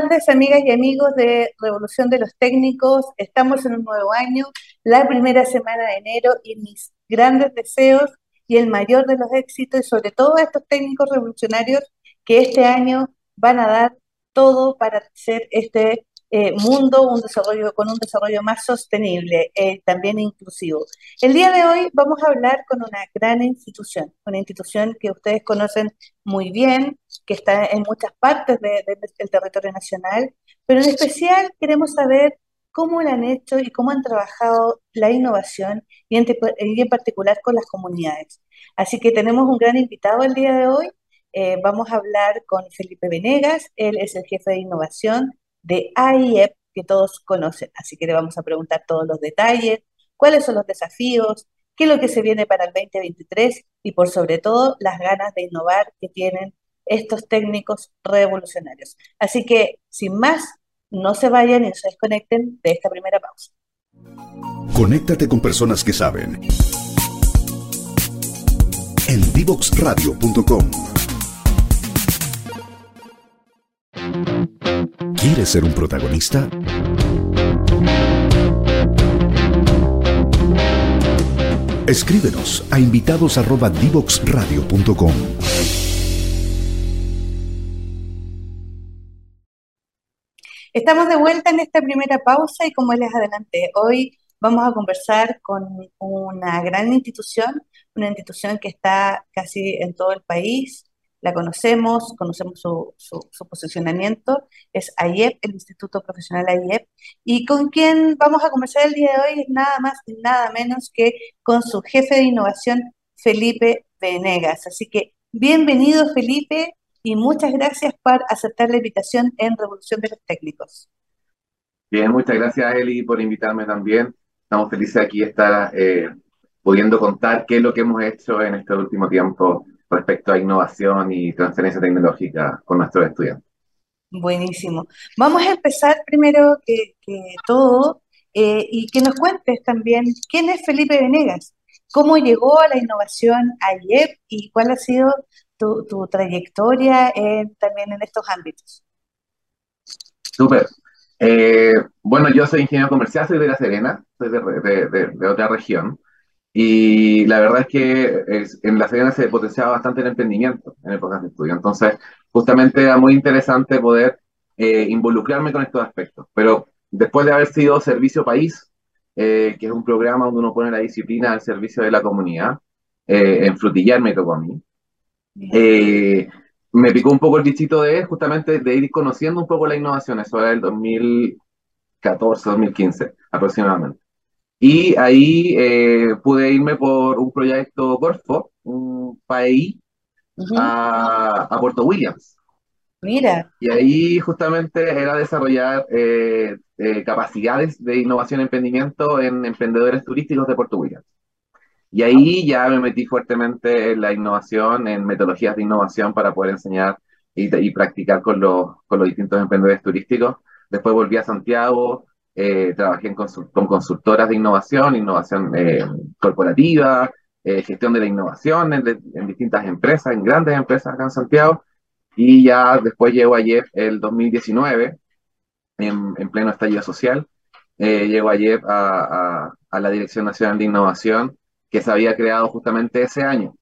Tardes, amigas y amigos de Revolución de los Técnicos. Estamos en un nuevo año, la primera semana de enero y mis grandes deseos y el mayor de los éxitos y sobre todo a estos técnicos revolucionarios que este año van a dar todo para hacer este eh, mundo un desarrollo, con un desarrollo más sostenible, eh, también inclusivo. El día de hoy vamos a hablar con una gran institución, una institución que ustedes conocen muy bien, que está en muchas partes del territorio nacional, pero en especial queremos saber cómo lo han hecho y cómo han trabajado la innovación y en, y en particular con las comunidades. Así que tenemos un gran invitado el día de hoy. Eh, vamos a hablar con Felipe Venegas, él es el jefe de innovación de AIEP que todos conocen. Así que le vamos a preguntar todos los detalles, cuáles son los desafíos, qué es lo que se viene para el 2023 y por sobre todo las ganas de innovar que tienen estos técnicos revolucionarios. Así que, sin más, no se vayan y se desconecten de esta primera pausa. Conéctate con personas que saben. ¿Quieres ser un protagonista? Escríbenos a invitados@divoxradio.com. Estamos de vuelta en esta primera pausa y como les adelanté, hoy vamos a conversar con una gran institución, una institución que está casi en todo el país, la conocemos, conocemos su, su, posicionamiento, es AIEP, el Instituto Profesional AIEP, y con quien vamos a conversar el día de hoy es nada más y nada menos que con su jefe de innovación, Felipe Venegas. Así que bienvenido Felipe y muchas gracias por aceptar la invitación en Revolución de los Técnicos. Bien, muchas gracias Eli por invitarme también. Estamos felices aquí estar eh, pudiendo contar qué es lo que hemos hecho en este último tiempo respecto a innovación y transferencia tecnológica con nuestros estudiantes. Buenísimo. Vamos a empezar primero que, todo eh, y que nos cuentes también quién es Felipe Venegas, cómo llegó a la innovación ayer y cuál ha sido tu, trayectoria también en estos ámbitos. Súper. Eh, bueno, yo soy ingeniero comercial, soy de La Serena, soy de otra región. Y la verdad es que en la Serena se potenciaba bastante el emprendimiento en épocas de estudio. Entonces, justamente era muy interesante poder eh, involucrarme con estos aspectos. Pero después de haber sido Servicio País, eh, que es un programa donde uno pone la disciplina al servicio de la comunidad, eh, en Frutillar me tocó a mí. me picó un poco el bichito de justamente de ir conociendo un poco la innovación, eso era el 2014, 2015 aproximadamente. Y ahí eh, pude irme por un proyecto Corfo, un país, a, Puerto Williams. Mira. Y ahí justamente era desarrollar eh, eh, capacidades de innovación y emprendimiento en emprendedores turísticos de Puerto Williams. Y ahí ya me metí fuertemente en la innovación, en metodologías de innovación para poder enseñar y, y practicar con los, con los distintos emprendedores turísticos. Después volví a Santiago, eh, trabajé con consultoras de innovación, innovación eh, corporativa, eh, gestión de la innovación en, distintas empresas, en grandes empresas acá en Santiago, y ya después llego ayer el 2019, en, pleno estallido social, llego a, a, la Dirección Nacional de Innovación, que se había creado justamente ese año.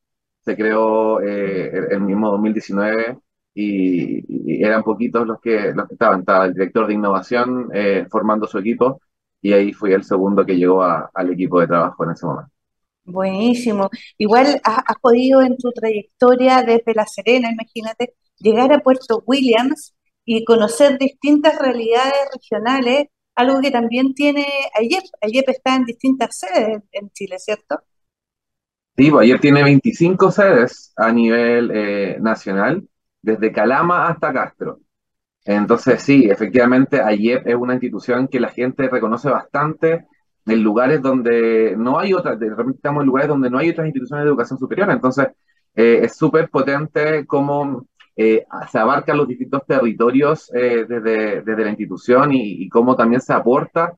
Se creó el, el mismo 2019 y, eran poquitos los que, los que estaban. Estaba el director de innovación eh, formando su equipo y ahí fui el segundo que llegó al equipo de trabajo en ese momento. Buenísimo. Igual has, podido en tu trayectoria desde La Serena, imagínate, llegar a Puerto Williams y conocer distintas realidades regionales, algo que también tiene ayer ayer está en distintas sedes en Chile, ¿cierto? Sí, pues, ayer tiene 25 sedes a nivel eh, nacional desde Calama hasta Castro. Entonces, sí, efectivamente, AIEP es una institución que la gente reconoce bastante en lugares donde no hay otras, de repente estamos en lugares donde no hay otras instituciones de educación superior. Entonces, eh, es súper potente cómo eh, se abarcan los distintos territorios eh, desde, desde, la institución y, cómo también se aporta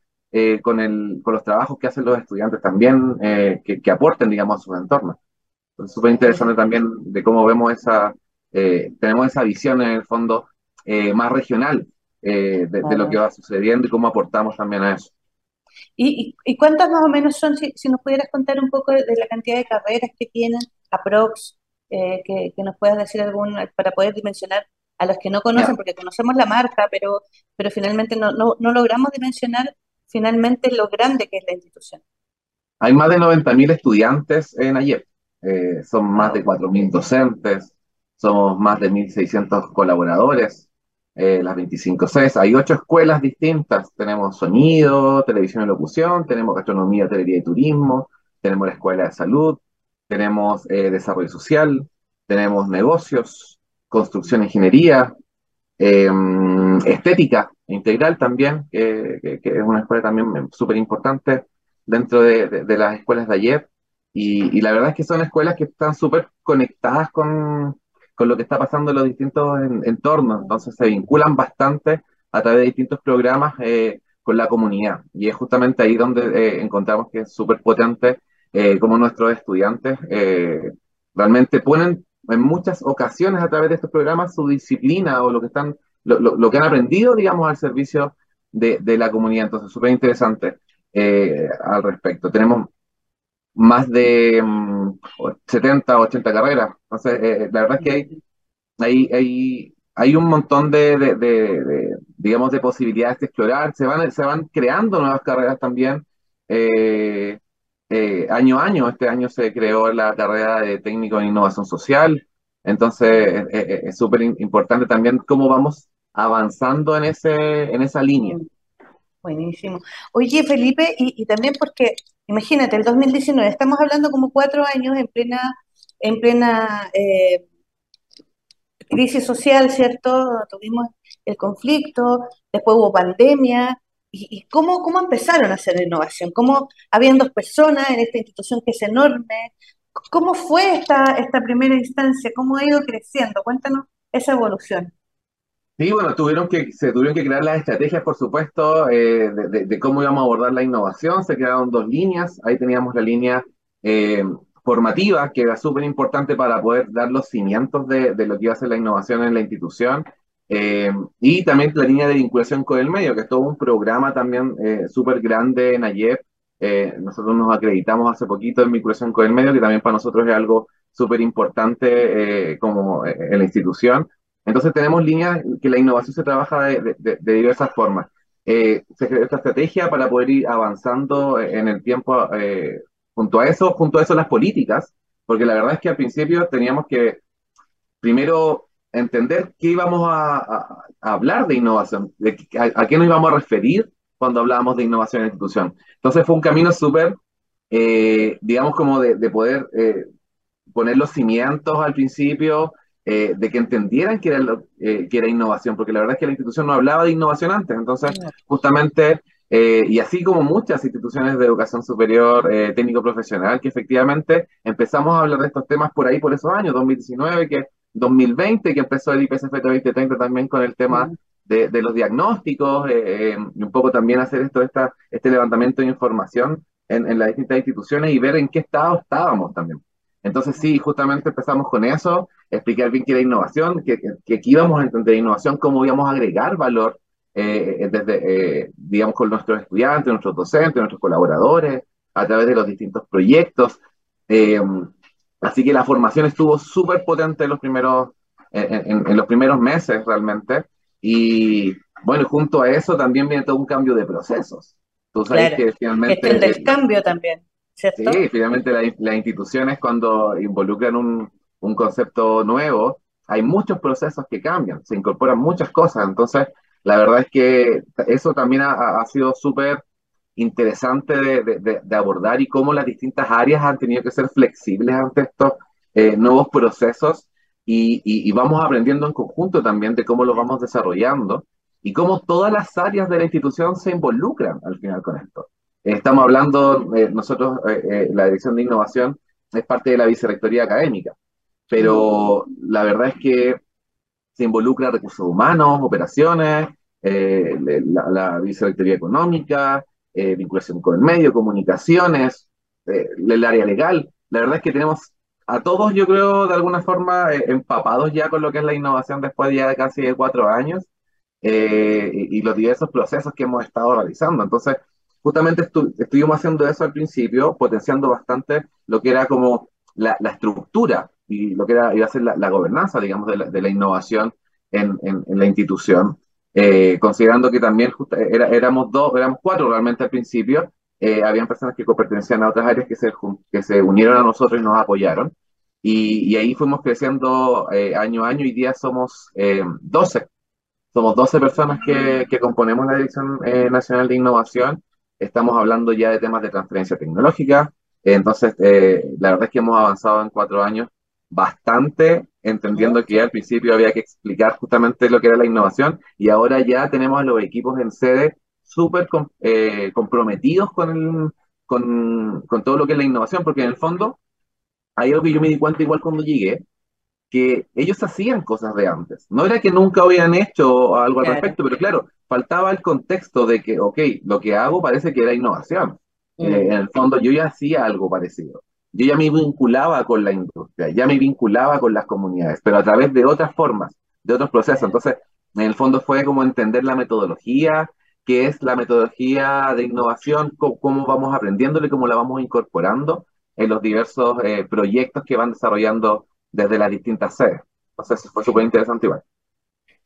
con, el, con los trabajos que hacen los estudiantes también, que, que, aporten, digamos, a sus entornos. Es súper interesante también de cómo vemos esa, eh, tenemos esa visión en el fondo más regional de, lo que va sucediendo y cómo aportamos también a eso. ¿Y, y, cuántas más o menos son, si, nos pudieras contar un poco de, la cantidad de carreras que tienen, aprox, que, que, nos puedas decir algún, para poder dimensionar a los que no conocen, porque conocemos la marca, pero, pero finalmente no, no, no logramos dimensionar finalmente lo grande que es la institución. Hay más de 90.000 estudiantes en AYEP, eh, son más de 4.000 docentes, somos más de 1.600 colaboradores, eh, las 25 CES. Hay ocho escuelas distintas, tenemos sonido, televisión y locución, tenemos gastronomía, hotelería y turismo, tenemos la escuela de salud, tenemos eh, desarrollo social, tenemos negocios, construcción, ingeniería, em, estética integral también, que, es una escuela también súper importante dentro de, las escuelas de ayer. Y, la verdad es que son escuelas que están súper conectadas con, con, lo que está pasando en los distintos entornos, entonces se vinculan bastante a través de distintos programas eh, con la comunidad. Y es justamente ahí donde eh, encontramos que es súper potente eh, como nuestros estudiantes realmente ponen en muchas ocasiones a través de estos programas su disciplina o lo que están, lo, que han aprendido, digamos, al servicio de, la comunidad. Entonces, súper interesante eh, al respecto. Tenemos más de 70 o 80 carreras. Entonces, eh, la verdad es que hay, hay, hay, hay un montón de, digamos, de posibilidades de explorar. Se van, se van creando nuevas carreras también. Eh, eh, año a año. Este año se creó la carrera de técnico en innovación social. Entonces, eh, eh, es súper importante también cómo vamos avanzando en, ese, en esa línea. Buenísimo. Oye, Felipe, y, también porque, imagínate, el 2019, estamos hablando como cuatro años en plena, en plena crisis social, ¿cierto? Tuvimos el conflicto, después hubo pandemia, ¿Y, cómo, cómo, empezaron a hacer innovación? ¿Cómo habían dos personas en esta institución que es enorme? ¿Cómo fue esta, esta primera instancia? ¿Cómo ha ido creciendo? Cuéntanos esa evolución. Sí, bueno, tuvieron que, se tuvieron que crear las estrategias, por supuesto, eh, de, cómo íbamos a abordar la innovación. Se crearon dos líneas. Ahí teníamos la línea eh, formativa, que era súper importante para poder dar los cimientos de, lo que iba a ser la innovación en la institución. Eh, y también la línea de vinculación con el medio, que es todo un programa también súper grande en AYEP. Nosotros nos acreditamos hace poquito en vinculación con el medio, que también para nosotros es algo súper importante como en la institución. Entonces tenemos líneas que la innovación se trabaja de, diversas formas. se creó esta estrategia para poder ir avanzando en el tiempo junto a eso, junto a eso las políticas, porque la verdad es que al principio teníamos que primero entender qué íbamos a, hablar de innovación, a, qué nos íbamos a referir cuando hablábamos de innovación en la institución. Entonces fue un camino súper, eh, digamos, como de, poder eh, poner los cimientos al principio, eh, de que entendieran que era, lo, que era innovación, porque la verdad es que la institución no hablaba de innovación antes. Entonces, justamente, y así como muchas instituciones de educación superior, técnico profesional, que efectivamente empezamos a hablar de estos temas por ahí, por esos años, 2019, que 2020, que empezó el IPCF 2030 también con el tema de, los diagnósticos, eh, eh, y un poco también hacer esto, esta, este levantamiento de información en, las distintas instituciones y ver en qué estado estábamos también. Entonces sí, justamente empezamos con eso, explicar bien qué era innovación, que, que, íbamos a entender innovación, cómo íbamos a agregar valor eh, desde, digamos, con nuestros estudiantes, nuestros docentes, nuestros colaboradores, a través de los distintos proyectos. Así que la formación estuvo súper potente en los primeros, en, los primeros meses realmente. Y bueno, junto a eso también viene todo un cambio de procesos. Tú sabes que finalmente... el del cambio también, ¿cierto? Sí, finalmente las instituciones cuando involucran un, un concepto nuevo, hay muchos procesos que cambian, se incorporan muchas cosas. Entonces, la verdad es que eso también ha, sido súper interesante de, abordar y cómo las distintas áreas han tenido que ser flexibles ante estos eh, nuevos procesos y, vamos aprendiendo en conjunto también de cómo lo vamos desarrollando y cómo todas las áreas de la institución se involucran al final con esto. Estamos hablando, eh, nosotros, eh, la Dirección de Innovación es parte de la Vicerrectoría Académica, pero la verdad es que se involucra recursos humanos, operaciones, la, la Vicerrectoría Económica, eh, vinculación con el medio, comunicaciones, eh, el área legal. La verdad es que tenemos a todos, yo creo, de alguna forma, eh, empapados ya con lo que es la innovación después ya de casi cuatro años eh, y, los diversos procesos que hemos estado realizando. Entonces, justamente estuvimos haciendo eso al principio, potenciando bastante lo que era como la, estructura y lo que era, iba a ser la, gobernanza, digamos, de la, innovación en, la institución, eh, considerando que también éramos dos, éramos cuatro realmente al principio, eh, habían personas que pertenecían a otras áreas que se, que se unieron a nosotros y nos apoyaron. Y, ahí fuimos creciendo eh, año a año. y día somos 12. Somos 12 personas que, que componemos la Dirección Nacional de Innovación. Estamos hablando ya de temas de transferencia tecnológica. Entonces, la verdad es que hemos avanzado en cuatro años bastante, entendiendo que al principio había que explicar justamente lo que era la innovación y ahora ya tenemos a los equipos en sede súper eh, comprometidos con, con, con, todo lo que es la innovación, porque en el fondo hay algo que yo me di cuenta igual cuando llegué, que ellos hacían cosas de antes. No era que nunca habían hecho algo al respecto, pero claro, faltaba el contexto de que, ok, lo que hago parece que era innovación. Mm. Eh, en el fondo yo ya hacía algo parecido yo ya me vinculaba con la industria, ya me vinculaba con las comunidades, pero a través de otras formas, de otros procesos. Entonces, en el fondo fue como entender la metodología, qué es la metodología de innovación, cómo, vamos aprendiéndolo y cómo la vamos incorporando en los diversos eh, proyectos que van desarrollando desde las distintas sedes. Entonces, fue súper interesante igual.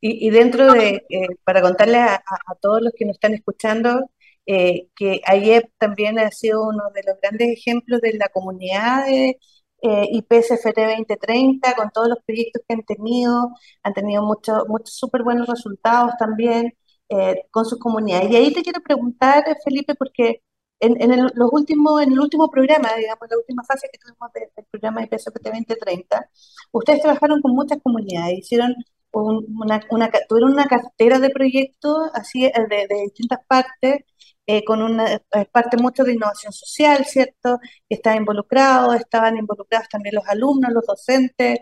Y, dentro de, eh, para contarle a, todos los que nos están escuchando, eh, que ayer también ha sido uno de los grandes ejemplos de la comunidad de eh, IPSFT 2030, con todos los proyectos que han tenido, han tenido muchos muchos súper buenos resultados también eh, con sus comunidades. Y ahí te quiero preguntar, Felipe, porque en, en, el, los últimos, en el último programa, digamos, la última fase que tuvimos del programa IPSFT 2030, ustedes trabajaron con muchas comunidades, hicieron una, una, tuvieron una cartera de proyectos así de, de distintas partes eh, con una parte mucho de innovación social, ¿cierto? Está involucrado, estaban involucrados también los alumnos, los docentes.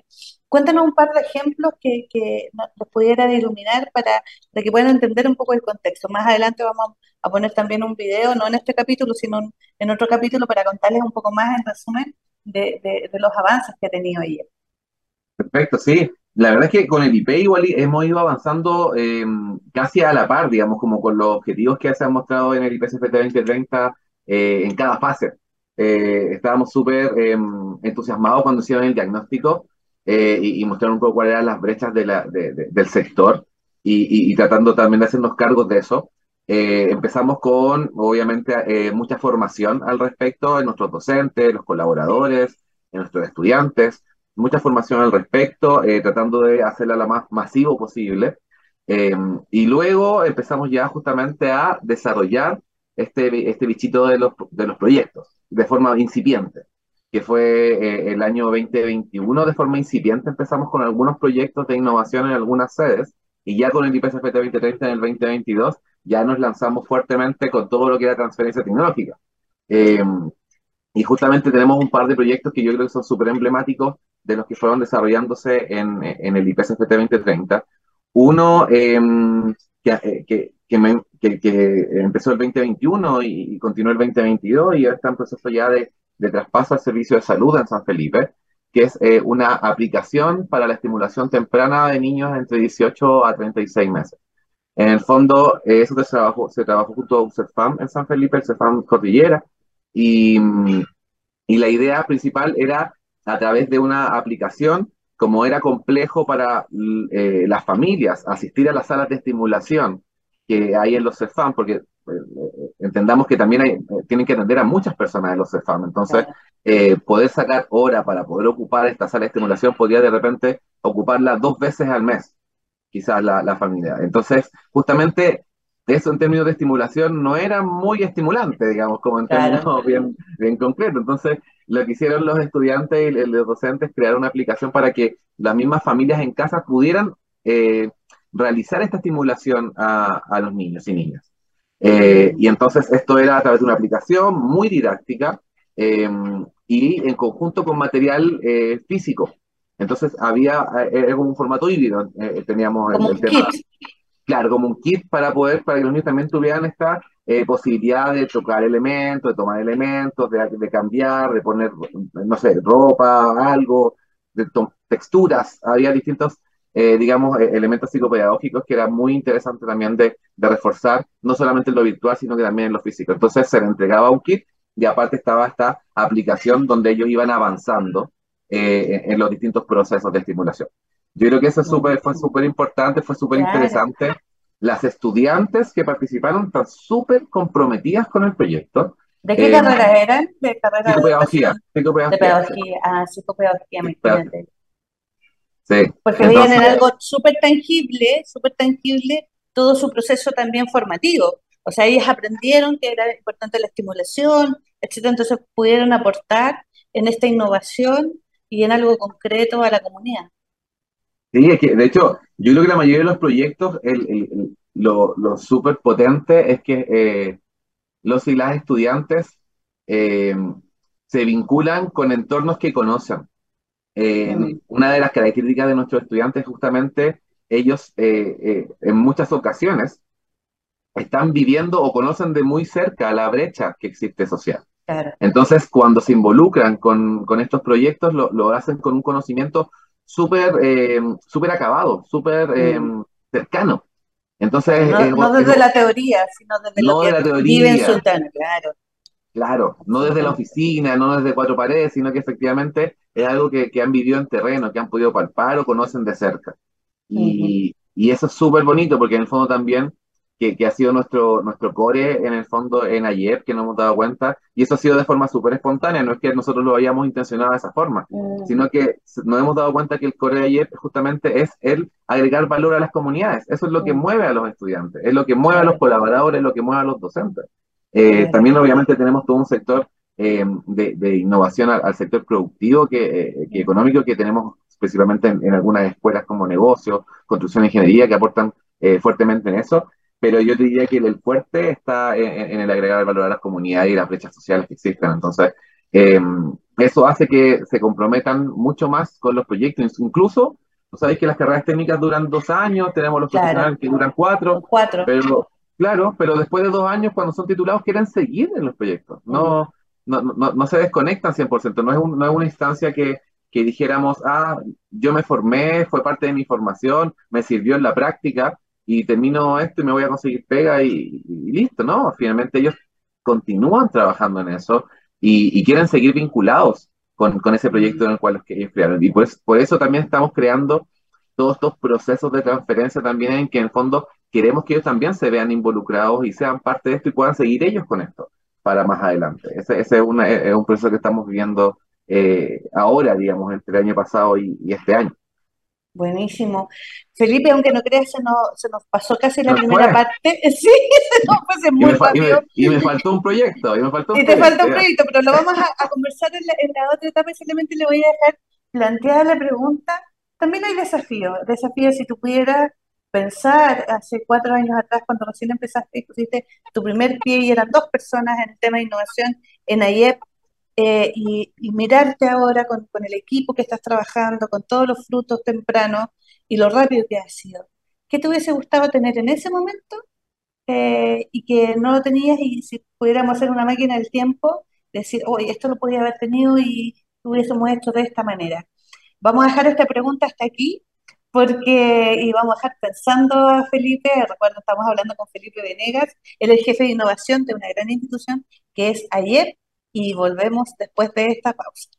Cuéntanos un par de ejemplos que, que nos pudieran iluminar para, que puedan entender un poco el contexto. Más adelante vamos a poner también un video, no en este capítulo, sino en otro capítulo, para contarles un poco más en resumen de, de, los avances que ha tenido ella. Perfecto, sí. La verdad es que con el IP igual hemos ido avanzando eh, casi a la par, digamos, como con los objetivos que se han mostrado en el IPCFT 2030 eh, en cada fase. Eh, estábamos súper entusiasmados cuando hicieron el diagnóstico y, mostraron un poco cuáles eran las brechas de la, del sector y, tratando también de hacernos cargos de eso. empezamos con, obviamente, mucha formación al respecto en nuestros docentes, los colaboradores, en nuestros estudiantes mucha formación al respecto, eh, tratando de hacerla la más masivo posible. Eh, y luego empezamos ya justamente a desarrollar este, este bichito de los, de los proyectos de forma incipiente, que fue eh, el año 2021 de forma incipiente. Empezamos con algunos proyectos de innovación en algunas sedes y ya con el IPCFT 2030 en el 2022 ya nos lanzamos fuertemente con todo lo que era transferencia tecnológica. y justamente tenemos un par de proyectos que yo creo que son súper emblemáticos de los que fueron desarrollándose en, en el IPCFT 2030. Uno em, eh, que, que, que, empezó el 2021 y, continuó el 2022 y ahora está en proceso ya de, de, traspaso al servicio de salud en San Felipe, que es eh, una aplicación para la estimulación temprana de niños entre 18 a 36 meses. En el fondo, eh, eso se trabajó, se trabajó junto a un CEFAM en San Felipe, el CEFAM Cordillera, y, y la idea principal era a través de una aplicación, como era complejo para eh, las familias asistir a las salas de estimulación que hay en los CEFAM, porque eh, eh, entendamos que también hay, tienen que atender a muchas personas en los CEFAM, entonces poder sacar hora para poder ocupar esta sala de estimulación podría de repente ocuparla dos veces al mes, quizás la, la familia. Entonces, justamente eso en términos de estimulación no era muy estimulante, digamos, como en términos bien, bien concretos. Entonces, lo que hicieron los estudiantes y los docentes, crear una aplicación para que las mismas familias en casa pudieran eh, realizar esta estimulación a, los niños y niñas. Eh, y entonces esto era a través de una aplicación muy didáctica em, y en conjunto con material eh, físico. Entonces había, era como un formato híbrido, teníamos el, tema, claro, como un kit para poder, para que los niños también tuvieran esta eh, posibilidad de tocar elementos, de tomar elementos, de, cambiar, de poner, no sé, ropa, algo, de texturas. Había distintos, eh, digamos, e-, elementos psicopedagógicos que era muy interesante también de, reforzar, no solamente en lo virtual, sino que también en lo físico. Entonces se le entregaba un kit y aparte estaba esta aplicación donde ellos iban avanzando eh, en los distintos procesos de estimulación. Yo creo que eso fue súper importante, fue súper interesante las estudiantes que participaron están súper comprometidas con el proyecto. ¿De qué carrera eran? De carrera psicopedagogía. De pedagogía. Ah, psicopedagogía, me Sí. Porque veían en algo súper tangible, súper tangible, todo su proceso también formativo. O sea, ellas aprendieron que era importante la estimulación, etcétera, entonces pudieron aportar en esta innovación y en algo concreto a la comunidad. Sí, es que de hecho, yo creo que la mayoría de los proyectos, el, lo, lo súper potente es que eh, los y las estudiantes eh, se vinculan con entornos que conocen. Eh, una de las características de nuestros estudiantes, justamente, ellos en muchas ocasiones están viviendo o conocen de muy cerca la brecha que existe social. Entonces, cuando se involucran con, con estos proyectos, lo, lo, hacen con un conocimiento súper eh, super acabado, súper eh, mm. cercano. Entonces, no, desde la teoría, sino desde lo que la vive en Sultana, claro. Claro, no desde la oficina, no desde cuatro paredes, sino que efectivamente es algo que, que han vivido en terreno, que han podido palpar o conocen de cerca. Y, y eso es súper bonito porque en el fondo también que, ha sido nuestro, nuestro core en el fondo en ayer, que no hemos dado cuenta, y eso ha sido de forma súper espontánea, no es que nosotros lo hayamos intencionado de esa forma, mm. sino que nos hemos dado cuenta que el core de ayer justamente es el agregar valor a las comunidades, eso es lo que mm. mueve a los estudiantes, es lo que mueve a los colaboradores, es lo que mueve a los docentes. Eh, también obviamente tenemos todo un sector eh, de, innovación al, sector productivo, que, eh, económico, que tenemos principalmente en, algunas escuelas como negocios, construcción e ingeniería, que aportan fuertemente en eso, pero yo te diría que el fuerte está en, el agregar valor a las comunidades y las brechas sociales que existen. Entonces, em, eso hace que se comprometan mucho más con los proyectos. Incluso, tú sabes que las carreras técnicas duran dos años, tenemos los profesionales que duran cuatro, cuatro. Pero, claro, pero después de dos años, cuando son titulados, quieren seguir en los proyectos. No, no, no, no, se desconectan 100%. No es, no es una instancia que, que dijéramos, ah, yo me formé, fue parte de mi formación, me sirvió en la práctica, y termino esto y me voy a conseguir pega y, listo, ¿no? Finalmente ellos continúan trabajando en eso y, quieren seguir vinculados con, con, ese proyecto en el cual ellos crearon. Y pues por eso también estamos creando todos estos procesos de transferencia también en que en el fondo queremos que ellos también se vean involucrados y sean parte de esto y puedan seguir ellos con esto para más adelante. Ese, ese es, una, es, un proceso que estamos viviendo eh, ahora, digamos, entre el año pasado y este año. Buenísimo. Felipe, aunque no creas, se nos, se nos pasó casi la primera parte. Sí, se nos fue muy rápido. Y me, faltó un proyecto. Y, me faltó y te falta un proyecto, pero lo vamos a, conversar en la, otra etapa y simplemente le voy a dejar planteada la pregunta. También hay desafío. Desafío si tú pudieras pensar hace cuatro años atrás, cuando recién empezaste y pusiste tu primer pie y eran dos personas en el tema de innovación en AIEP, eh, y, mirarte ahora con, el equipo que estás trabajando, con todos los frutos tempranos y lo rápido que ha sido. ¿Qué te hubiese gustado tener en ese momento eh, y que no lo tenías y si pudiéramos hacer una máquina del tiempo, decir, oye, esto lo podía haber tenido y hubiésemos hecho de esta manera? Vamos a dejar esta pregunta hasta aquí porque y vamos a dejar pensando a Felipe, recuerdo, estamos hablando con Felipe Venegas, él es jefe de innovación de una gran institución que es ayer y volvemos después de esta pausa.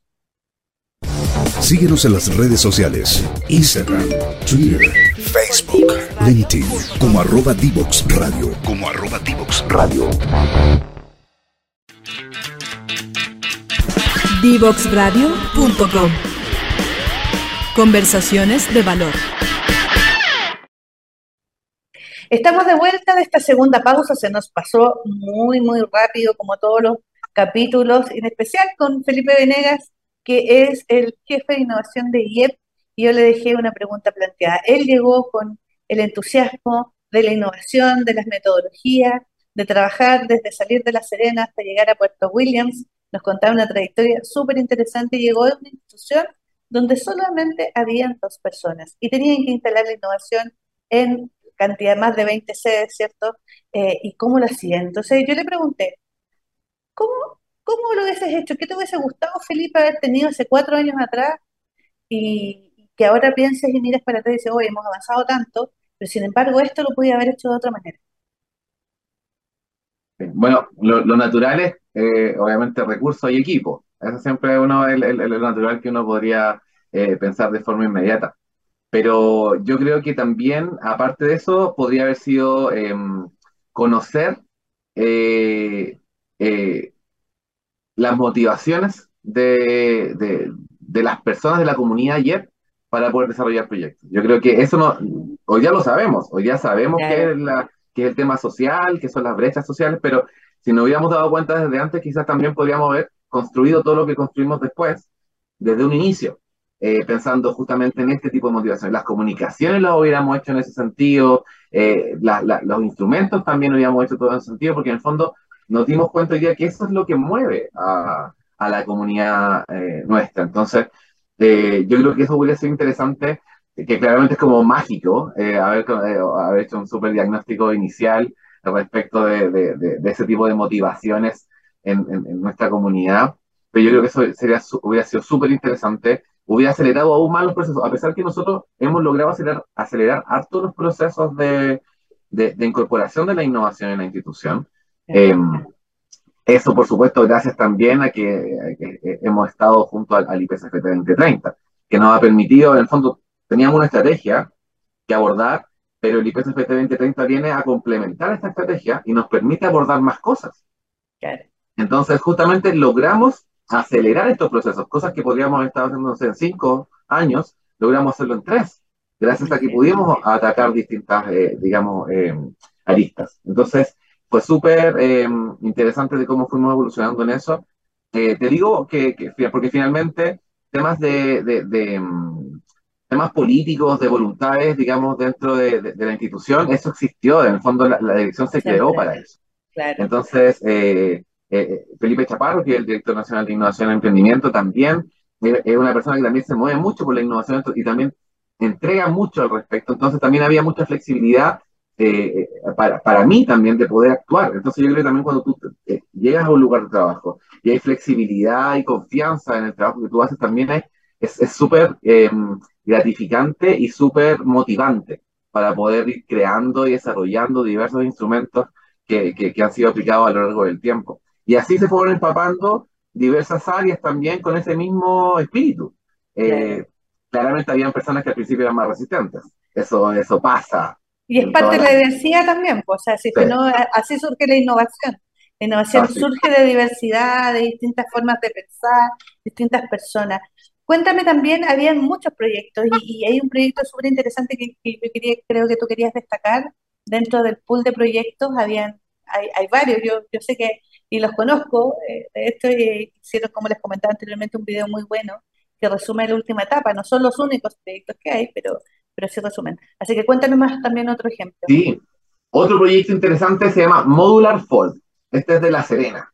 Síguenos en las redes sociales, Instagram, Twitter, Facebook, LinkedIn, como arroba Divox Radio, como arroba Divox Radio. Divoxradio.com Conversaciones de valor. Estamos de vuelta de esta segunda pausa, se nos pasó muy, muy rápido, como todos los capítulos, en especial con Felipe Venegas, que es el jefe de innovación de IEP, y yo le dejé una pregunta planteada. Él llegó con el entusiasmo de la innovación, de las metodologías, de trabajar desde salir de La Serena hasta llegar a Puerto Williams, nos contaba una trayectoria súper interesante llegó de una institución donde solamente habían dos personas y tenían que instalar la innovación en cantidad, más de 20 sedes, ¿cierto? Eh, ¿Y cómo lo hacían? Entonces yo le pregunté, ¿cómo, cómo lo hubieses hecho? ¿Qué te hubiese gustado, Felipe, haber tenido hace cuatro años atrás? Y que ahora pienses y mires para atrás y dices, oye, hemos avanzado tanto, pero sin embargo esto lo podía haber hecho de otra manera. Bueno, lo, natural es, eh, obviamente, recursos y equipo. Eso siempre uno es lo natural que uno podría eh, pensar de forma inmediata. Pero yo creo que también, aparte de eso, podría haber sido em, conocer eh, las motivaciones de, de, las personas de la comunidad ayer para poder desarrollar proyectos. Yo creo que eso no, hoy ya lo sabemos, hoy ya sabemos que es la, que es el tema social, que son las brechas sociales, pero si nos hubiéramos dado cuenta desde antes, quizás también podríamos haber construido todo lo que construimos después, desde un inicio, eh, pensando justamente en este tipo de motivaciones. Las comunicaciones las hubiéramos hecho en ese sentido, eh, los instrumentos también hubiéramos hecho todo en ese sentido, porque en el fondo nos dimos cuenta día que eso es lo que mueve a, a la comunidad eh, nuestra. Entonces, yo creo que eso hubiera sido interesante que claramente es como mágico eh, haber, eh, haber, hecho un súper diagnóstico inicial respecto de, de, de, ese tipo de motivaciones en, en, nuestra comunidad. Pero yo creo que eso sería, hubiera sido súper interesante, hubiera acelerado aún más los procesos, a pesar que nosotros hemos logrado acelerar, acelerar harto los procesos de, incorporación de la innovación en la institución. Em, eso, por supuesto, gracias también a que, hemos estado junto al, al IPCFT 2030, que nos ha permitido, en el fondo, teníamos una estrategia que abordar, pero el IPCFT 2030 viene a complementar esta estrategia y nos permite abordar más cosas. Entonces, justamente logramos acelerar estos procesos, cosas que podríamos haber estado haciendo en cinco años, logramos hacerlo en tres, gracias a que pudimos atacar distintas, eh, digamos, eh, aristas. Entonces, fue súper eh, interesante de cómo fuimos evolucionando en eso. te digo que, porque finalmente temas de, de, mm, temas políticos, de voluntades, digamos, dentro de, la institución, eso existió, en el fondo la, dirección se creó para eso. Entonces, eh, eh, Felipe Chaparro, que es el director nacional de innovación y emprendimiento, también eh, es una persona que también se mueve mucho por la innovación y también entrega mucho al respecto. Entonces, también había mucha flexibilidad para, para, mí también de poder actuar. Entonces, yo creo que también cuando tú llegas a un lugar de trabajo y hay flexibilidad y confianza en el trabajo que tú haces, también es súper em, gratificante y súper motivante para poder ir creando y desarrollando diversos instrumentos que, que, han sido aplicados a lo largo del tiempo. Y así se fueron empapando diversas áreas también con ese mismo espíritu. Eh, claramente habían personas que al principio eran más resistentes. Eso, eso pasa. Y es parte de la diversidad también, pues, o sea, si no, así surge la innovación. La innovación surge de diversidad, de distintas formas de pensar, distintas personas. Cuéntame también, habían muchos proyectos y, hay un proyecto súper interesante que, quería, creo que tú querías destacar. Dentro del pool de proyectos habían, hay, varios, yo, yo sé que, y los conozco, eh, esto hicieron, como les comentaba anteriormente, un video muy bueno que resume la última etapa. No son los únicos proyectos que hay, pero, pero sí resumen. Así que cuéntame más también otro ejemplo. Sí, otro proyecto interesante se llama Modular Fold. Este es de La Serena,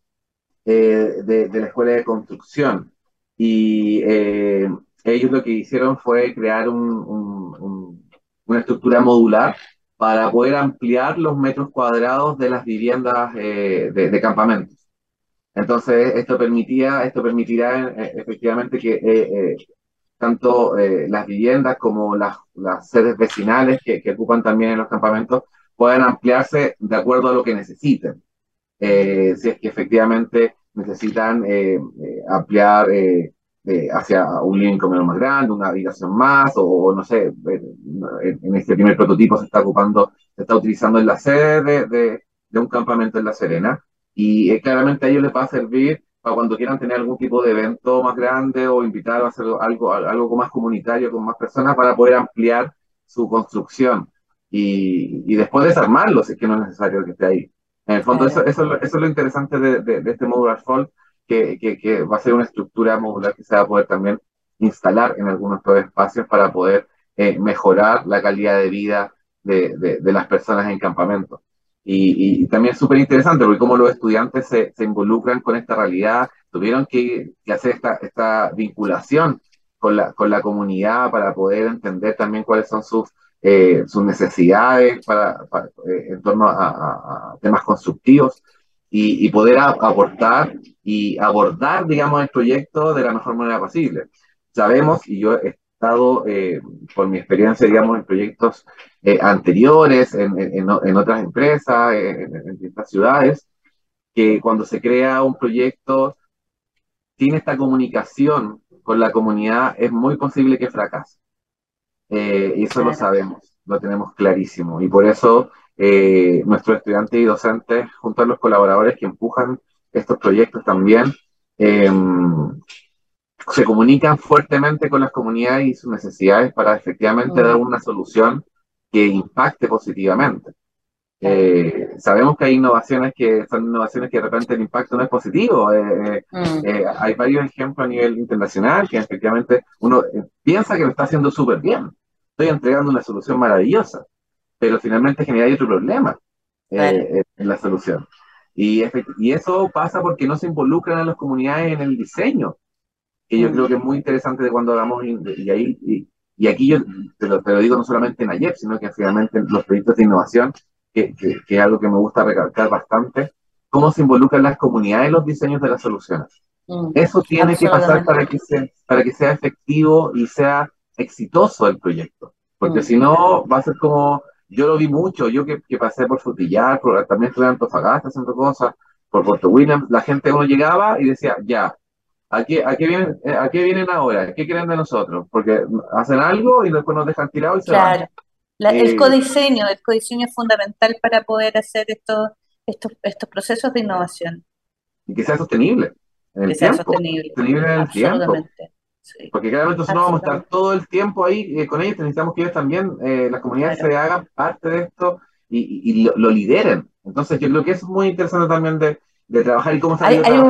eh, de, de la Escuela de Construcción. Y eh, ellos lo que hicieron fue crear un, una estructura modular para poder ampliar los metros cuadrados de las viviendas eh, de, campamentos. Entonces, esto permitía, esto permitirá efectivamente que tanto las viviendas como las, las sedes vecinales que, que, ocupan también en los campamentos puedan ampliarse de acuerdo a lo que necesiten. si es que efectivamente necesitan eh, eh, ampliar eh, hacia un living comedor más grande, una habitación más, o, no sé, en, este primer prototipo se está ocupando, se está utilizando en la sede de, de, un campamento en La Serena, y claramente a ellos les va a servir para cuando quieran tener algún tipo de evento más grande o invitar a hacer algo, algo más comunitario con más personas para poder ampliar su construcción y, y después desarmarlo si es que no es necesario que esté ahí. En el fondo, eso, eso, eso, es lo interesante de, de, este modular fold, que, que, que, va a ser una estructura modular que se va a poder también instalar en algunos otros espacios para poder eh, mejorar la calidad de vida de, de, las personas en campamento. Y, y también es súper interesante porque como los estudiantes se, se, involucran con esta realidad, tuvieron que, que hacer esta, esta vinculación con la, con la comunidad para poder entender también cuáles son sus, eh, sus necesidades para, eh, en torno a, temas constructivos y, poder aportar y abordar, digamos, el proyecto de la mejor manera posible. Sabemos, y yo estado, eh, por mi experiencia, digamos, en proyectos anteriores, en, en, otras empresas, en, en distintas ciudades, que cuando se crea un proyecto, tiene esta comunicación con la comunidad, es muy posible que fracase. Eh, y eso lo sabemos, lo tenemos clarísimo. Y por eso eh, nuestros estudiantes y docentes, junto a los colaboradores que empujan estos proyectos también, em, se comunican fuertemente con las comunidades y sus necesidades para efectivamente dar una solución que impacte positivamente. Eh, sabemos que hay innovaciones que son innovaciones que de repente el impacto no es positivo. Eh, mm. eh, hay varios ejemplos a nivel internacional que efectivamente uno piensa que lo está haciendo súper bien. Estoy entregando una solución maravillosa, pero finalmente genera otro problema en la solución. Y, y, eso pasa porque no se involucran a las comunidades en el diseño, que yo mm. creo que es muy interesante de cuando hagamos, y, ahí, y, aquí yo te lo, te lo, digo no solamente en AYEP, sino que finalmente los proyectos de innovación que, es algo que me gusta recalcar bastante, cómo se involucran las comunidades en los diseños de las soluciones. Mm, Eso tiene que pasar para que, sea, para que sea efectivo y sea exitoso el proyecto. Porque mm. si no, va a ser como, yo lo vi mucho, yo que, pasé por Frutillar, también estuve en Antofagasta haciendo cosas, por Puerto Williams, la gente uno llegaba y decía, ya, ¿a qué, a qué, vienen, eh, ¿a qué vienen ahora? ¿Qué quieren de nosotros? Porque hacen algo y después nos dejan tirados y se van el codiseño, el codiseño es fundamental para poder hacer estos, estos, estos procesos de innovación. Y que sea sostenible. que sea sostenible. Sostenible en el tiempo. Porque cada vez no vamos a estar todo el tiempo ahí eh, con ellos, necesitamos que ellos también, eh, las comunidades se hagan parte de esto y, lo, lideren. Entonces yo creo que es muy interesante también de, trabajar y cómo se hay, hay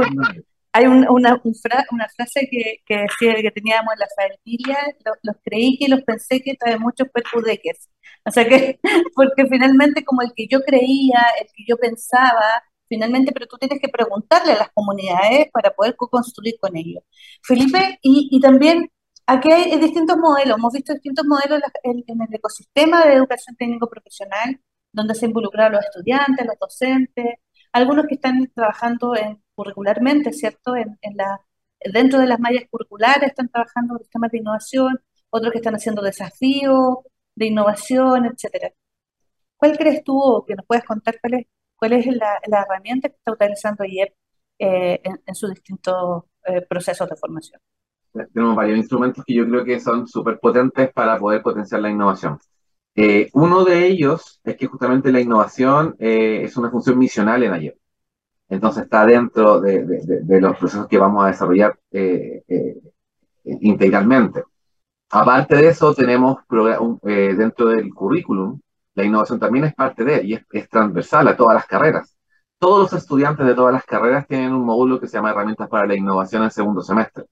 una, una, frase que, que, decía que teníamos en la familia, los, creí que los pensé que trae muchos perjudeques. O sea que, porque finalmente como el que yo creía, el que yo pensaba, finalmente, pero tú tienes que preguntarle a las comunidades para poder co-construir con ellos. Felipe, y, y, también aquí hay distintos modelos, hemos visto distintos modelos en, el ecosistema de educación técnico profesional, donde se involucran los estudiantes, los docentes, algunos que están trabajando en, curricularmente, ¿cierto? Dentro de las mallas curriculares están trabajando en sistemas de innovación, otros que están haciendo desafíos de innovación, etcétera. ¿Cuál crees tú que nos puedes contar cuál es, cuál es la, herramienta que está utilizando IEP eh, en, sus distintos eh, procesos de formación? Tenemos varios instrumentos que yo creo que son súper potentes para poder potenciar la innovación. Eh, uno de ellos es que justamente la innovación es una función misional en IEP. Entonces está dentro de, los procesos que vamos a desarrollar integralmente. Aparte de eso, tenemos eh, dentro del currículum, la innovación también es parte de y es, transversal a todas las carreras. Todos los estudiantes de todas las carreras tienen un módulo que se llama Herramientas para la Innovación en segundo semestre.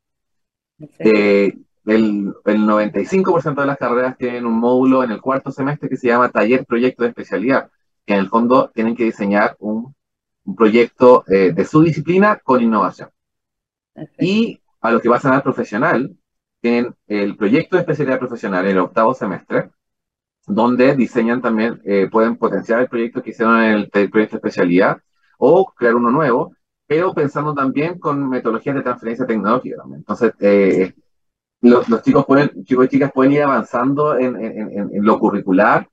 Eh, el, el 95% de las carreras tienen un módulo en el cuarto semestre que se llama Taller Proyecto de Especialidad, que en el fondo tienen que diseñar un, proyecto eh, de su disciplina con innovación. Y a los que pasan al profesional, tienen el proyecto de especialidad profesional en el octavo semestre, donde diseñan también, eh, pueden potenciar el proyecto que hicieron en el, proyecto de especialidad o crear uno nuevo, pero pensando también con metodologías de transferencia tecnológica también. Entonces, eh, los, chicos, pueden, chicos y chicas pueden ir avanzando en, lo curricular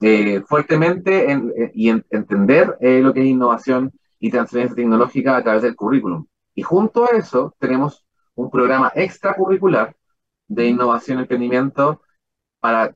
eh, fuertemente y entender lo que es innovación y transferencia tecnológica a través del currículum. Y junto a eso tenemos un programa extracurricular de innovación y emprendimiento para,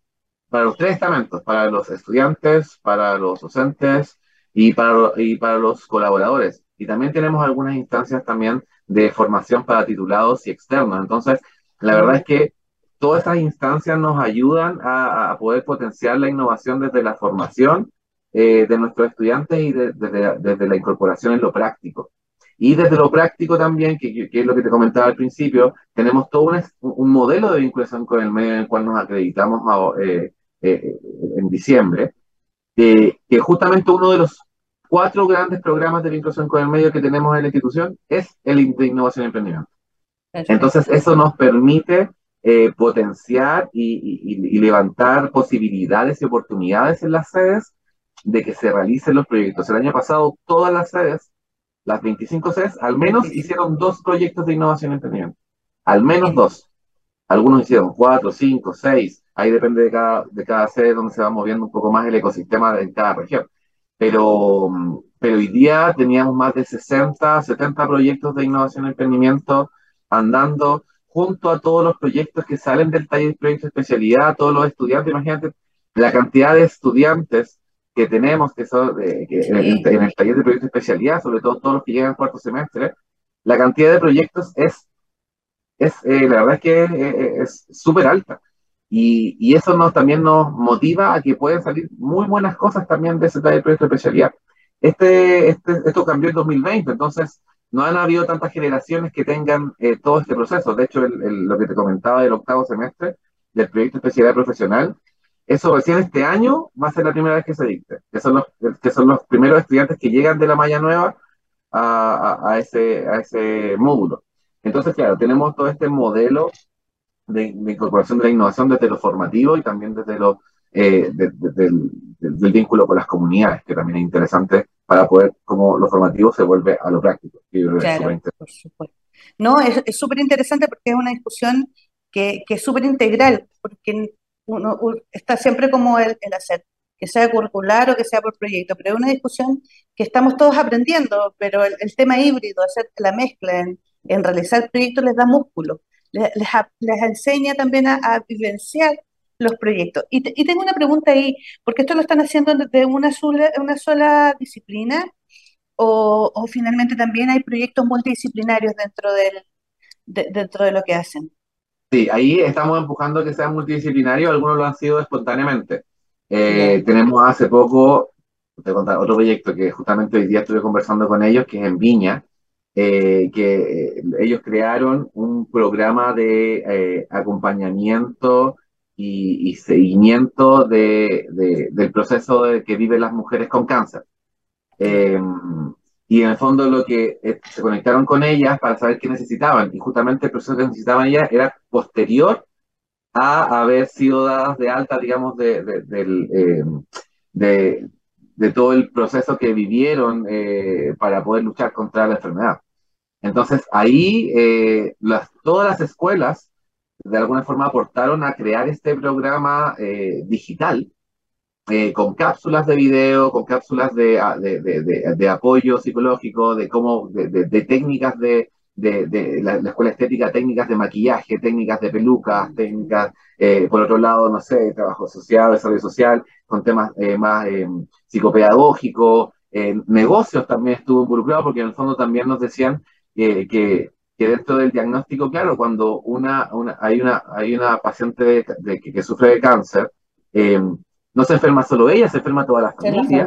para los tres estamentos, para los estudiantes, para los docentes y para, y para los colaboradores. Y también tenemos algunas instancias también de formación para titulados y externos. Entonces, la verdad es que todas estas instancias nos ayudan a, poder potenciar la innovación desde la formación eh, de nuestros estudiantes y desde, desde la incorporación en lo práctico. Y desde lo práctico también, que, es lo que te comentaba al principio, tenemos todo un, un, modelo de vinculación con el medio en el cual nos acreditamos eh, eh, en diciembre, que justamente uno de los cuatro grandes programas de vinculación con el medio que tenemos en la institución es el de innovación y emprendimiento. Entonces, eso nos permite eh, potenciar y, levantar posibilidades y oportunidades en las sedes de que se realicen los proyectos. El año pasado todas las sedes, las 25 sedes, al menos hicieron dos proyectos de innovación y emprendimiento. Al menos dos. Algunos hicieron cuatro, cinco, seis. Ahí depende de cada, de cada sede donde se va moviendo un poco más el ecosistema de cada región. Pero, pero hoy día teníamos más de 60, 70 proyectos de innovación y emprendimiento andando junto a todos los proyectos que salen del taller de proyecto de especialidad, todos los estudiantes, imagínate la cantidad de estudiantes que tenemos que son en, el taller de proyecto de especialidad, sobre todo todos los que llegan al cuarto semestre, la cantidad de proyectos es, es eh, la verdad es que eh, eh, es súper alta. Y, y, eso nos, también nos motiva a que pueden salir muy buenas cosas también de ese taller de proyecto de especialidad. Este, este, esto cambió en 2020, entonces no han habido tantas generaciones que tengan eh, todo este proceso. De hecho, lo que te comentaba del octavo semestre del proyecto de especialidad profesional, eso recién este año va a ser la primera vez que se dicte, que son los, que son los primeros estudiantes que llegan de la malla nueva a, ese, a ese módulo. Entonces, claro, tenemos todo este modelo de, incorporación de la innovación desde lo formativo y también desde lo, eh, del, vínculo con las comunidades, que también es interesante para poder, como lo formativo se vuelve a lo práctico. claro, por supuesto. No, es súper interesante porque es una discusión que, que es súper integral, porque uno, está siempre como el, el, hacer, que sea curricular o que sea por proyecto, pero es una discusión que estamos todos aprendiendo, pero el, tema híbrido, hacer la mezcla en, en, realizar proyectos les da músculo, les, les, enseña también a, a vivenciar los proyectos. Y, tengo una pregunta ahí, porque esto lo están haciendo de una sola, una sola disciplina o, finalmente también hay proyectos multidisciplinarios dentro, del, dentro de lo que hacen. Sí, ahí estamos empujando que sea multidisciplinario, algunos lo han sido espontáneamente. Eh, tenemos hace poco, te contar otro proyecto que justamente hoy día estuve conversando con ellos, que es en Viña, eh, que ellos crearon un programa de eh, acompañamiento y, seguimiento de, del proceso de que viven las mujeres con cáncer. Em, y en el fondo lo que eh, se conectaron con ellas para saber qué necesitaban. Y justamente el proceso que necesitaban ellas era posterior a haber sido dadas de alta, digamos, de, de, de, todo el proceso que vivieron eh, para poder luchar contra la enfermedad. Entonces ahí eh, las, todas las escuelas de alguna forma aportaron a crear este programa eh, digital eh, con cápsulas de video, con cápsulas de, de, apoyo psicológico, de cómo, de, técnicas de, la, escuela estética, técnicas de maquillaje, técnicas de pelucas, técnicas, eh, por otro lado, no sé, trabajo social, desarrollo social, con temas más psicopedagógicos, negocios también estuvo involucrado, porque en el fondo también nos decían que que dentro del diagnóstico, claro, cuando una, hay, una, hay una paciente de, que, sufre de cáncer, eh, no se enferma solo ella, se enferma toda la familia.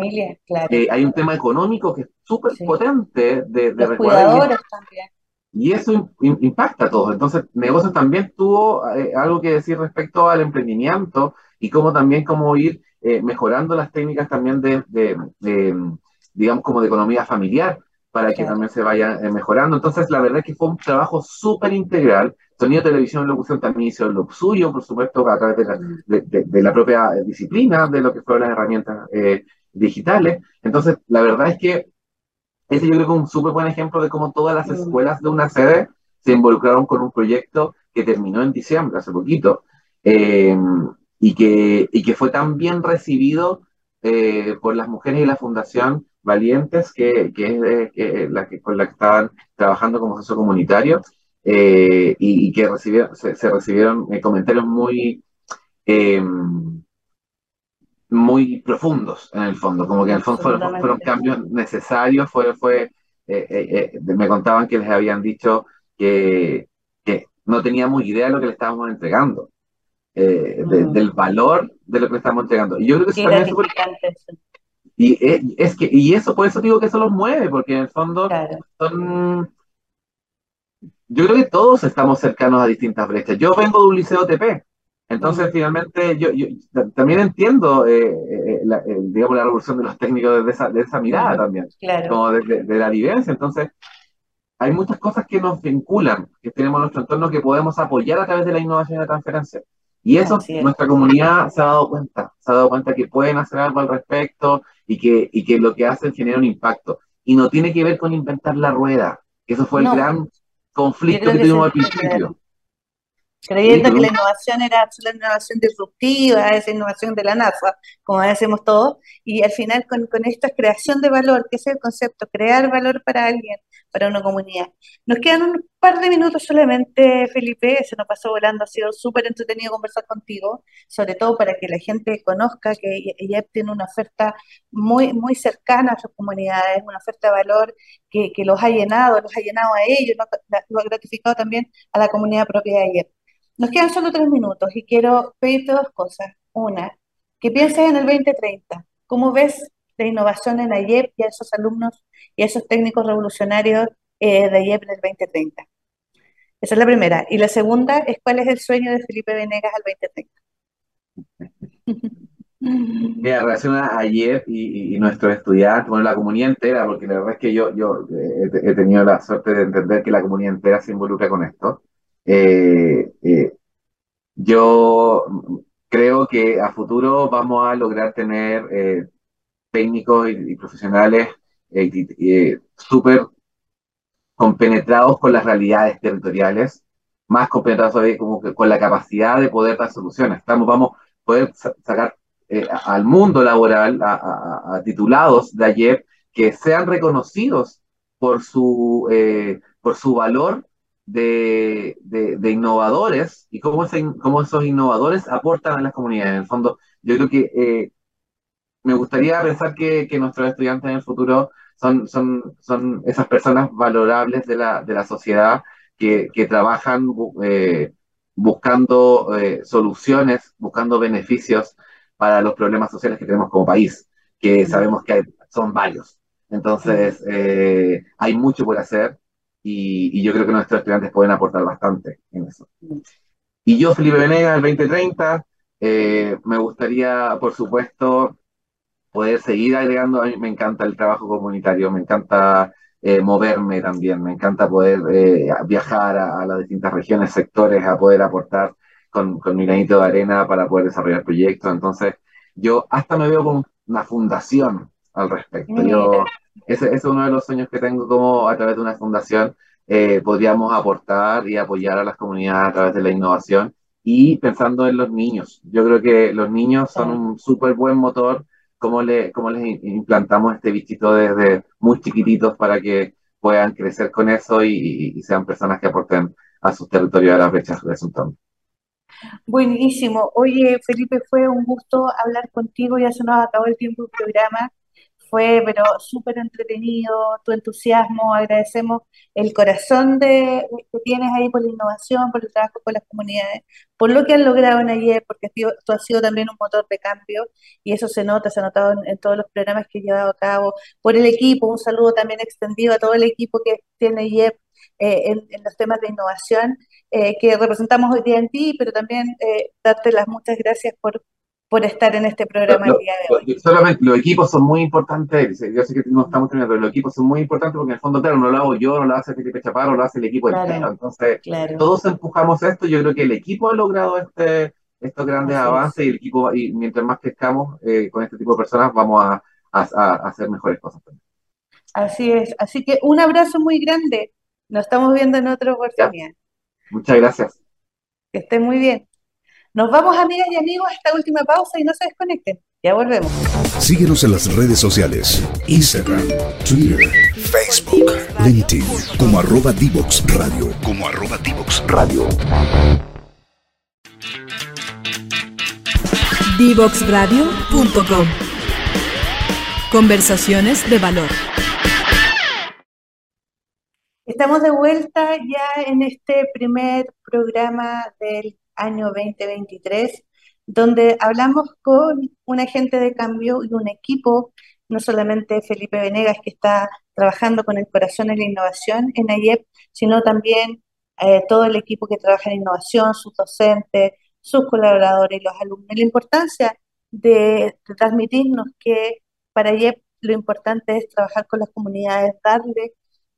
Eh, hay un tema económico que es súper potente de, de también. Y eso impacta a todos. Entonces, negocios también tuvo eh, algo que decir respecto al emprendimiento y cómo también cómo ir mejorando las técnicas también de, de, digamos, como de economía familiar para que también se vaya eh, mejorando. Entonces, la verdad es que fue un trabajo súper integral. Sonido, televisión y locución también hizo lo suyo, por supuesto, a través de la, de, la propia disciplina, de lo que fueron las herramientas eh, digitales. Entonces, la verdad es que ese yo creo que es un súper buen ejemplo de cómo todas las escuelas de una sede se involucraron con un proyecto que terminó en diciembre, hace poquito, eh, y, que, y que fue tan bien recibido por las mujeres y la fundación Valientes, que, que es la que, con la que estaban trabajando como socio comunitario, eh, y, que recibieron, se, recibieron eh, comentarios muy, em, muy profundos en el fondo, como que en el fondo fueron, cambios necesarios, fue, fue, eh, me contaban que les habían dicho que, que no teníamos idea de lo que le estábamos entregando. Del valor de lo que le estamos entregando. Y yo creo que eso también es y eh, es que, y eso, por eso digo que eso los mueve, porque en el fondo son. Yo creo que todos estamos cercanos a distintas brechas. Yo vengo de un liceo TP, entonces finalmente yo, yo, también entiendo, eh, eh, la, digamos, la revolución de los técnicos desde esa, de esa mirada también, como de, la vivencia. Entonces, hay muchas cosas que nos vinculan, que tenemos en nuestro entorno que podemos apoyar a través de la innovación y la transferencia. Y eso nuestra comunidad se ha dado cuenta, se ha dado cuenta que pueden hacer algo al respecto y que, y que lo que hacen genera un impacto. Y no tiene que ver con inventar la rueda, que eso fue el gran conflicto que tuvimos al principio. Creyendo que la innovación era la innovación disruptiva, esa innovación de la NASA, como decimos todos, y al final con, con esta creación de valor, que es el concepto, crear valor para alguien, para una comunidad. Nos quedan un par de minutos solamente, Felipe, se nos pasó volando, ha sido súper entretenido conversar contigo, sobre todo para que la gente conozca que IEP tiene una oferta muy, muy cercana a sus comunidades, una oferta de valor que, que los ha llenado, los ha llenado a ellos, lo ha gratificado también a la comunidad propia de IEP. Nos quedan solo tres minutos y quiero pedirte dos cosas. Una, que pienses en el 2030. ¿Cómo ves la innovación en AYEP y a esos alumnos y a esos técnicos revolucionarios eh, de AYEP en el 2030? Esa es la primera. Y la segunda es cuál es el sueño de Felipe Venegas al 2030. Mira, en relación a AYEP y, nuestros estudiantes, bueno, la comunidad entera, porque la verdad es que yo, yo he, he tenido la suerte de entender que la comunidad entera se involucra con esto. Eh, eh, yo creo que a futuro vamos a lograr tener eh, técnicos y, profesionales súper compenetrados con las realidades territoriales, más compenetrados todavía como con la capacidad de poder dar soluciones. Estamos, vamos a poder sacar al mundo laboral a, titulados de ayer que sean reconocidos por su, por su valor de, de, innovadores y cómo, cómo, esos innovadores aportan a las comunidades. En el fondo, yo creo que eh, me gustaría pensar que, que, nuestros estudiantes en el futuro son, son, son esas personas valorables de la, de la sociedad que, que trabajan eh, buscando eh, soluciones, buscando beneficios para los problemas sociales que tenemos como país, que sabemos que son varios. Entonces, hay mucho por hacer y, yo creo que nuestros estudiantes pueden aportar bastante en eso. Y yo, Felipe Venegas, el 2030, eh, me gustaría, por supuesto, poder seguir agregando, a mí me encanta el trabajo comunitario, me encanta eh, moverme también, me encanta poder eh, viajar a, las distintas regiones, sectores, a poder aportar con, con mi granito de arena para poder desarrollar proyectos. Entonces, yo hasta me veo con una fundación al respecto. Yo, ese, es uno de los sueños que tengo como a través de una fundación eh, podríamos aportar y apoyar a las comunidades a través de la innovación y pensando en los niños. Yo creo que los niños son un súper buen motor, como le, cómo les implantamos este bichito desde muy chiquititos para que puedan crecer con eso y, sean personas que aporten a sus territorios a las brechas entorno. Buenísimo. Oye, Felipe, fue un gusto hablar contigo. Ya se nos acabó el tiempo del programa fue pero súper entretenido, tu entusiasmo, agradecemos el corazón de, que tienes ahí por la innovación, por el trabajo con las comunidades, por lo que han logrado en ayer, porque tú has sido también un motor de cambio y eso se nota, se ha notado en, todos los programas que he llevado a cabo, por el equipo, un saludo también extendido a todo el equipo que tiene IEP eh, en, los temas de innovación eh, que representamos hoy día en ti, pero también eh, darte las muchas gracias por, por estar en este programa el día de hoy. Solamente los equipos son muy importantes, yo sé que no estamos terminando, pero los equipos son muy importantes porque en el fondo, claro, no lo hago yo, no lo hace Felipe Chaparro, lo hace el equipo entero. Entonces, todos empujamos esto, yo creo que el equipo ha logrado este, estos grandes avances y el equipo, y mientras más crezcamos eh, con este tipo de personas, vamos a, hacer mejores cosas también. Así es, así que un abrazo muy grande, nos estamos viendo en otra oportunidad. Muchas gracias. Que estén muy bien. Nos vamos, amigas y amigos, a esta última pausa y no se desconecten. Ya volvemos. Síguenos en las redes sociales: Instagram, Twitter, Facebook, LinkedIn, como arroba Divox Radio. Como arroba Divox Radio. Divoxradio.com Conversaciones de valor. Estamos de vuelta ya en este primer programa del año 2023, donde hablamos con un agente de cambio y un equipo, no solamente Felipe Venegas, que está trabajando con el corazón en la innovación en AIEP, sino también eh, todo el equipo que trabaja en innovación, sus docentes, sus colaboradores y los alumnos. La importancia de, transmitirnos que para AIEP lo importante es trabajar con las comunidades, darle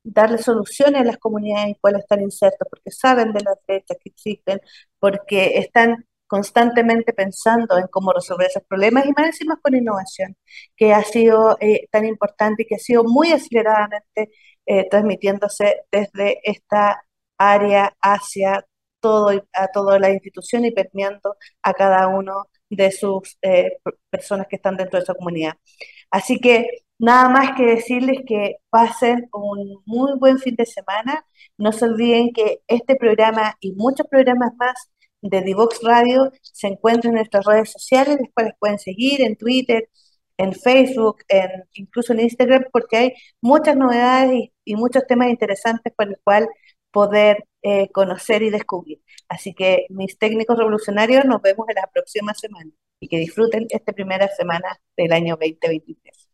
darle soluciones a las comunidades en cuales están insertos, porque saben de las brechas que existen, porque están constantemente pensando en cómo resolver esos problemas y más encima con innovación, que ha sido eh, tan importante y que ha sido muy aceleradamente eh, transmitiéndose desde esta área hacia todo, a toda la institución y permeando a cada uno de sus eh, personas que están dentro de esa comunidad. Así que nada más que decirles que pasen un muy buen fin de semana. No se olviden que este programa y muchos programas más de Divox Radio se encuentran en nuestras redes sociales, las cuales pueden seguir en Twitter, en Facebook, en, incluso en Instagram, porque hay muchas novedades y, muchos temas interesantes por el cual poder eh, conocer y descubrir. Así que mis técnicos revolucionarios nos vemos en la próxima semana y que disfruten esta primera semana del año 2023.